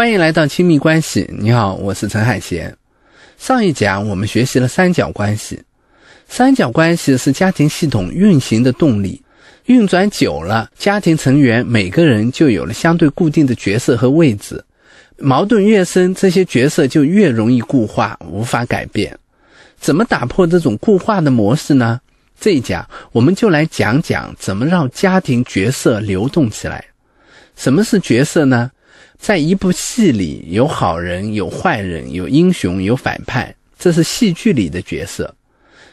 欢迎来到亲密关系。你好，我是陈海贤。上一讲我们学习了三角关系，三角关系是家庭系统运行的动力。运转久了，家庭成员每个人就有了相对固定的角色和位置。矛盾越深，这些角色就越容易固化，无法改变。怎么打破这种固化的模式呢？这一讲我们就来讲讲怎么让家庭角色流动起来。什么是角色呢？在一部戏里，有好人，有坏人，有英雄，有反派，这是戏剧里的角色。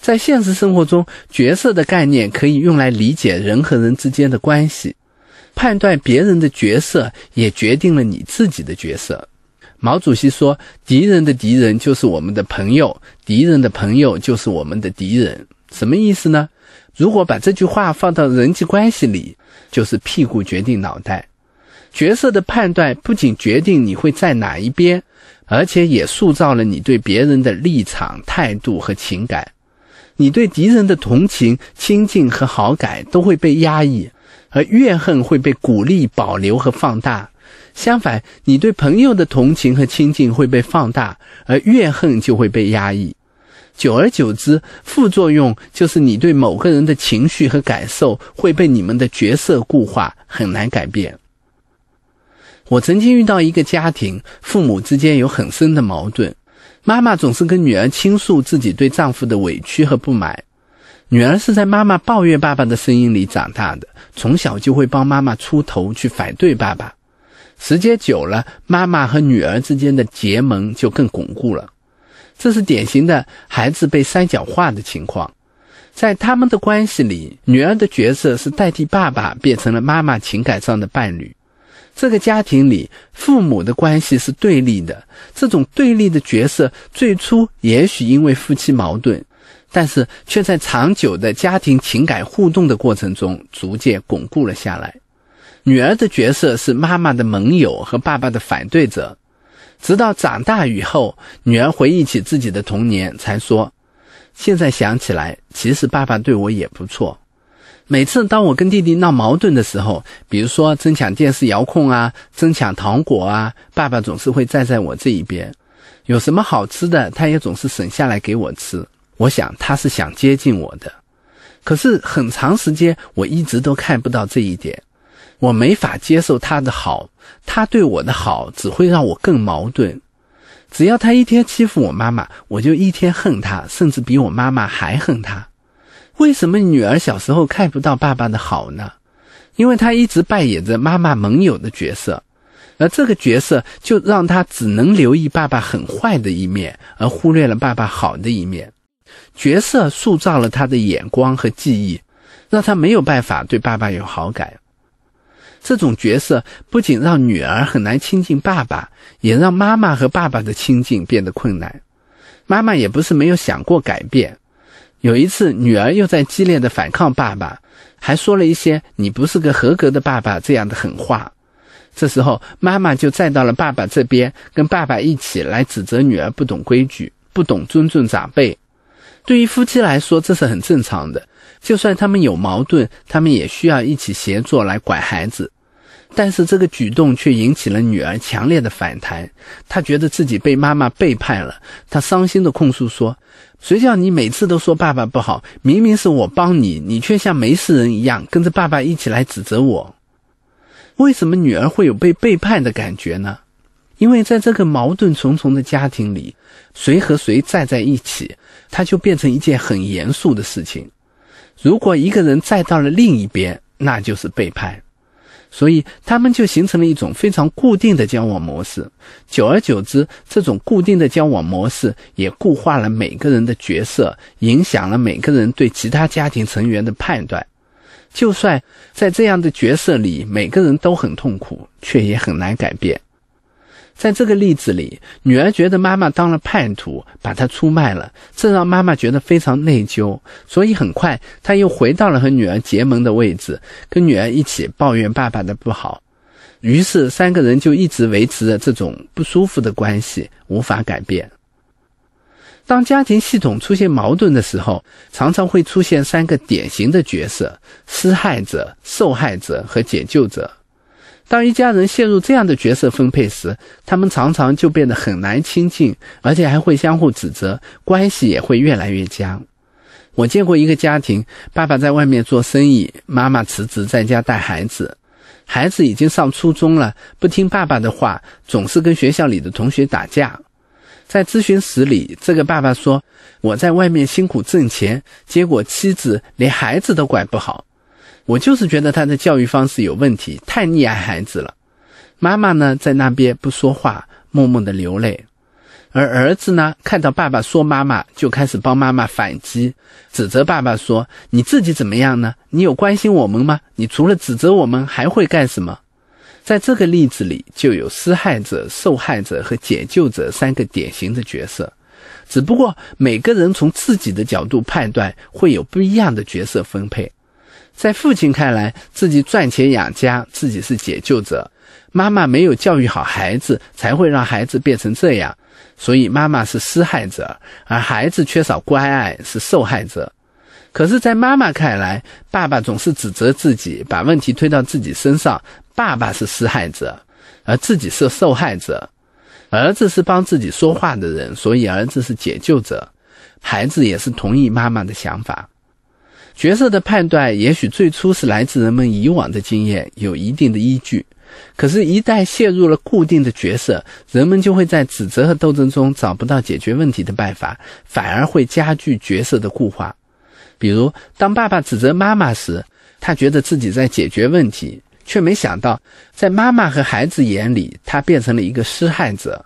在现实生活中，角色的概念可以用来理解人和人之间的关系，判断别人的角色，也决定了你自己的角色。毛主席说：“敌人的敌人就是我们的朋友，敌人的朋友就是我们的敌人。”什么意思呢？如果把这句话放到人际关系里，就是屁股决定脑袋。角色的判断不仅决定你会在哪一边，而且也塑造了你对别人的立场、态度和情感。你对敌人的同情、亲近和好感都会被压抑，而怨恨会被鼓励、保留和放大。相反，你对朋友的同情和亲近会被放大，而怨恨就会被压抑。久而久之，副作用就是你对某个人的情绪和感受会被你们的角色固化，很难改变。我曾经遇到一个家庭，父母之间有很深的矛盾，妈妈总是跟女儿倾诉自己对丈夫的委屈和不满，女儿是在妈妈抱怨爸爸的声音里长大的，从小就会帮妈妈出头去反对爸爸，时间久了，妈妈和女儿之间的结盟就更巩固了，这是典型的孩子被三角化的情况，在他们的关系里，女儿的角色是代替爸爸，变成了妈妈情感上的伴侣。这个家庭里，父母的关系是对立的。这种对立的角色，最初也许因为夫妻矛盾，但是却在长久的家庭情感互动的过程中，逐渐巩固了下来。女儿的角色是妈妈的盟友和爸爸的反对者，直到长大以后，女儿回忆起自己的童年，才说：“现在想起来，其实爸爸对我也不错。”每次当我跟弟弟闹矛盾的时候，比如说争抢电视遥控啊，争抢糖果啊，爸爸总是会站在我这一边。有什么好吃的，他也总是省下来给我吃。我想他是想接近我的，可是很长时间我一直都看不到这一点，我没法接受他的好，他对我的好只会让我更矛盾。只要他一天欺负我妈妈，我就一天恨他，甚至比我妈妈还恨他。为什么女儿小时候看不到爸爸的好呢？因为她一直扮演着妈妈盟友的角色，而这个角色就让她只能留意爸爸很坏的一面，而忽略了爸爸好的一面。角色塑造了她的眼光和记忆，让她没有办法对爸爸有好感。这种角色不仅让女儿很难亲近爸爸，也让妈妈和爸爸的亲近变得困难。妈妈也不是没有想过改变。有一次，女儿又在激烈的反抗爸爸，还说了一些“你不是个合格的爸爸”这样的狠话。这时候，妈妈就站到了爸爸这边，跟爸爸一起来指责女儿不懂规矩，不懂尊重长辈。对于夫妻来说，这是很正常的。就算他们有矛盾，他们也需要一起协作来管孩子。但是这个举动却引起了女儿强烈的反弹，她觉得自己被妈妈背叛了。她伤心的控诉说：“谁叫你每次都说爸爸不好？明明是我帮你，你却像没事人一样跟着爸爸一起来指责我。为什么女儿会有被背叛的感觉呢？因为在这个矛盾重重的家庭里，谁和谁站在一起，它就变成一件很严肃的事情。如果一个人站到了另一边，那就是背叛。”所以，他们就形成了一种非常固定的交往模式。久而久之，这种固定的交往模式也固化了每个人的角色，影响了每个人对其他家庭成员的判断。就算在这样的角色里，每个人都很痛苦，却也很难改变。在这个例子里，女儿觉得妈妈当了叛徒，把她出卖了，这让妈妈觉得非常内疚。所以很快，她又回到了和女儿结盟的位置，跟女儿一起抱怨爸爸的不好。于是，三个人就一直维持着这种不舒服的关系，无法改变。当家庭系统出现矛盾的时候，常常会出现三个典型的角色：施害者、受害者和解救者。当一家人陷入这样的角色分配时，他们常常就变得很难亲近，而且还会相互指责，关系也会越来越僵。我见过一个家庭，爸爸在外面做生意，妈妈辞职在家带孩子。孩子已经上初中了，不听爸爸的话，总是跟学校里的同学打架。在咨询室里，这个爸爸说：“我在外面辛苦挣钱，结果妻子连孩子都管不好。我就是觉得他的教育方式有问题，太溺爱孩子了。”妈妈呢，在那边不说话，默默的流泪。而儿子呢，看到爸爸说妈妈，就开始帮妈妈反击，指责爸爸说：“你自己怎么样呢？你有关心我们吗？你除了指责我们，还会干什么？”在这个例子里，就有施害者、受害者和解救者三个典型的角色，只不过每个人从自己的角度判断，会有不一样的角色分配。在父亲看来，自己赚钱养家，自己是解救者；妈妈没有教育好孩子，才会让孩子变成这样。所以妈妈是施害者，而孩子缺少关爱是受害者。可是，在妈妈看来，爸爸总是指责自己，把问题推到自己身上，爸爸是施害者，而自己是受害者。儿子是帮自己说话的人，所以儿子是解救者。孩子也是同意妈妈的想法。角色的判断，也许最初是来自人们以往的经验，有一定的依据。可是，一旦陷入了固定的角色，人们就会在指责和斗争中找不到解决问题的办法，反而会加剧角色的固化。比如，当爸爸指责妈妈时，他觉得自己在解决问题，却没想到，在妈妈和孩子眼里，他变成了一个施害者。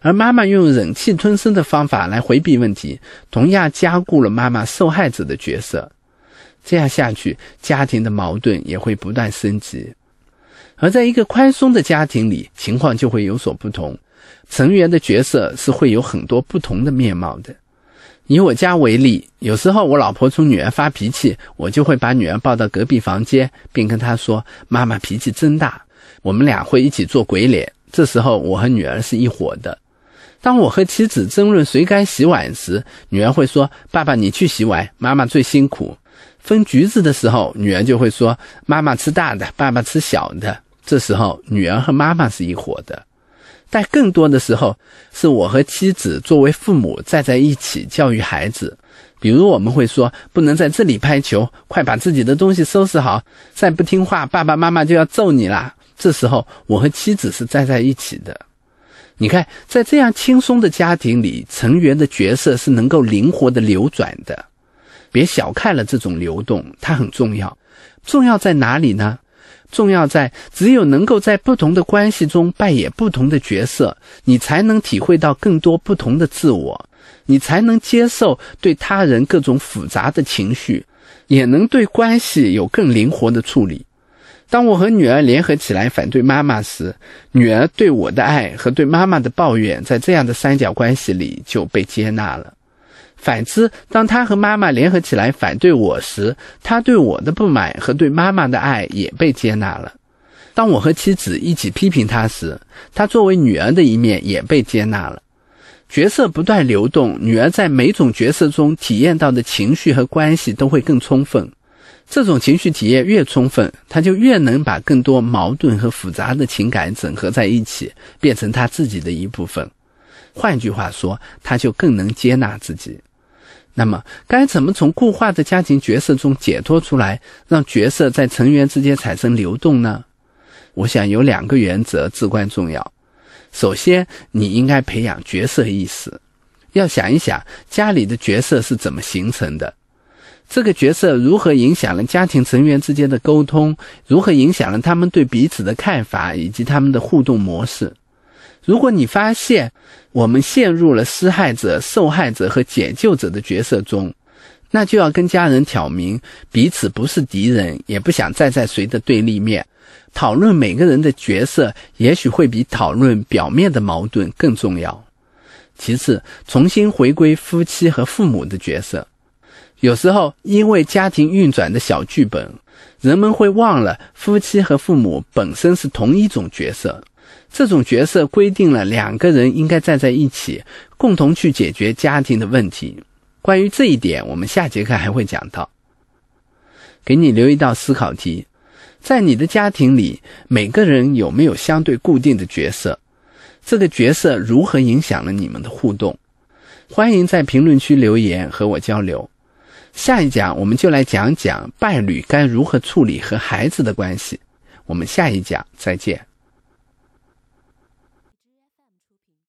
而妈妈用忍气吞声的方法来回避问题，同样加固了妈妈受害者的角色。这样下去，家庭的矛盾也会不断升级。而在一个宽松的家庭里，情况就会有所不同，成员的角色是会有很多不同的面貌的。以我家为例，有时候我老婆冲女儿发脾气，我就会把女儿抱到隔壁房间，并跟她说：“妈妈脾气真大。”我们俩会一起做鬼脸。这时候，我和女儿是一伙的。当我和妻子争论谁该洗碗时，女儿会说：“爸爸，你去洗碗，妈妈最辛苦。”分橘子的时候，女儿就会说：“妈妈吃大的，爸爸吃小的。”这时候，女儿和妈妈是一伙的，但更多的时候，是我和妻子作为父母站在一起教育孩子。比如，我们会说：“不能在这里拍球，快把自己的东西收拾好，再不听话，爸爸妈妈就要揍你啦。”这时候，我和妻子是站在一起的。你看，在这样轻松的家庭里，成员的角色是能够灵活的流转的。别小看了这种流动，它很重要。重要在哪里呢？重要在，只有能够在不同的关系中扮演不同的角色，你才能体会到更多不同的自我，你才能接受对他人各种复杂的情绪，也能对关系有更灵活的处理。当我和女儿联合起来反对妈妈时，女儿对我的爱和对妈妈的抱怨，在这样的三角关系里就被接纳了。反之，当他和妈妈联合起来反对我时，他对我的不满和对妈妈的爱也被接纳了；当我和妻子一起批评他时，他作为女儿的一面也被接纳了。角色不断流动，女儿在每种角色中体验到的情绪和关系都会更充分。这种情绪体验越充分，她就越能把更多矛盾和复杂的情感整合在一起，变成她自己的一部分。换句话说，她就更能接纳自己。那么，该怎么从固化的家庭角色中解脱出来，让角色在成员之间产生流动呢？我想有两个原则至关重要。首先，你应该培养角色意识，要想一想家里的角色是怎么形成的，这个角色如何影响了家庭成员之间的沟通，如何影响了他们对彼此的看法以及他们的互动模式。如果你发现我们陷入了施害者、受害者和解救者的角色中，那就要跟家人挑明，彼此不是敌人，也不想站在谁的对立面。讨论每个人的角色，也许会比讨论表面的矛盾更重要。其次，重新回归夫妻和父母的角色。有时候，因为家庭运转的小剧本，人们会忘了夫妻和父母本身是同一种角色。这种角色规定了两个人应该站在一起，共同去解决家庭的问题。关于这一点，我们下节课还会讲到。给你留一道思考题：在你的家庭里，每个人有没有相对固定的角色？这个角色如何影响了你们的互动？欢迎在评论区留言和我交流。下一讲我们就来讲讲伴侣该如何处理和孩子的关系。我们下一讲再见。